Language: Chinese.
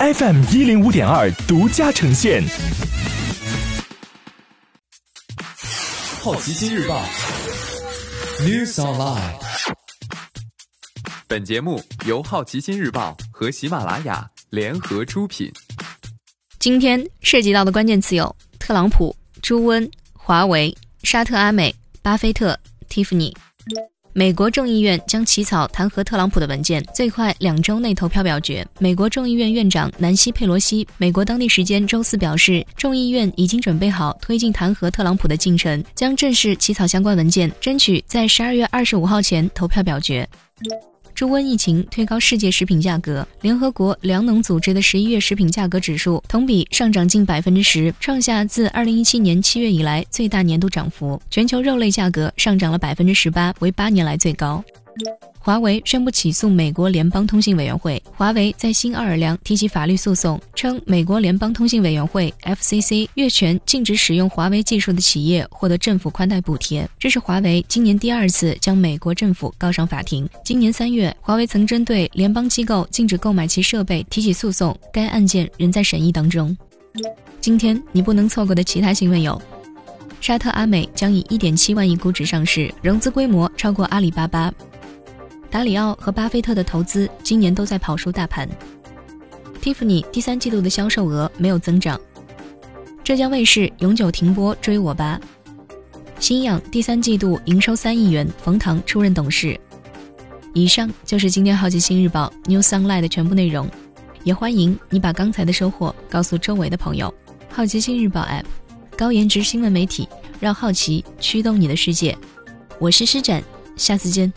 FM 一零五点二独家呈现。好奇心日报，News Online。本节目由好奇心日报和喜马拉雅联合出品。今天涉及到的关键词有：特朗普、朱温、华为、沙特阿美、巴菲特、Tiffany。美国众议院将起草弹劾特朗普的文件，最快两周内投票表决。美国众议院院长南希·佩罗西美国当地时间周四表示，众议院已经准备好推进弹劾特朗普的进程，将正式起草相关文件，争取在十二月二十五号前投票表决。猪瘟疫情推高世界食品价格，联合国粮农组织的十一月食品价格指数同比上涨近百分之十，创下自二零一七年七月以来最大年度涨幅。全球肉类价格上涨了百分之十八，为八年来最高。华为宣布起诉美国联邦通信委员会。华为在新奥尔良提起法律诉讼，称美国联邦通信委员会 （FCC） 越权禁止使用华为技术的企业获得政府宽带补贴。这是华为今年第二次将美国政府告上法庭。今年三月，华为曾针对联邦机构禁止购买其设备提起诉讼，该案件仍在审议当中。今天你不能错过的其他新闻有：沙特阿美将以1.7万亿估值上市，融资规模超过阿里巴巴。达里奥和巴菲特的投资今年都在跑输大盘。Tiffany 第三季度的销售额没有增长。浙江卫视永久停播《追我吧》。新氧第三季度营收三亿元，冯唐出任董事。以上就是今天好奇心日报 New Sunlight 的全部内容，也欢迎你把刚才的收获告诉周围的朋友。好奇心日报 App，高颜值新闻媒体，让好奇驱动你的世界。我是施展，下次见。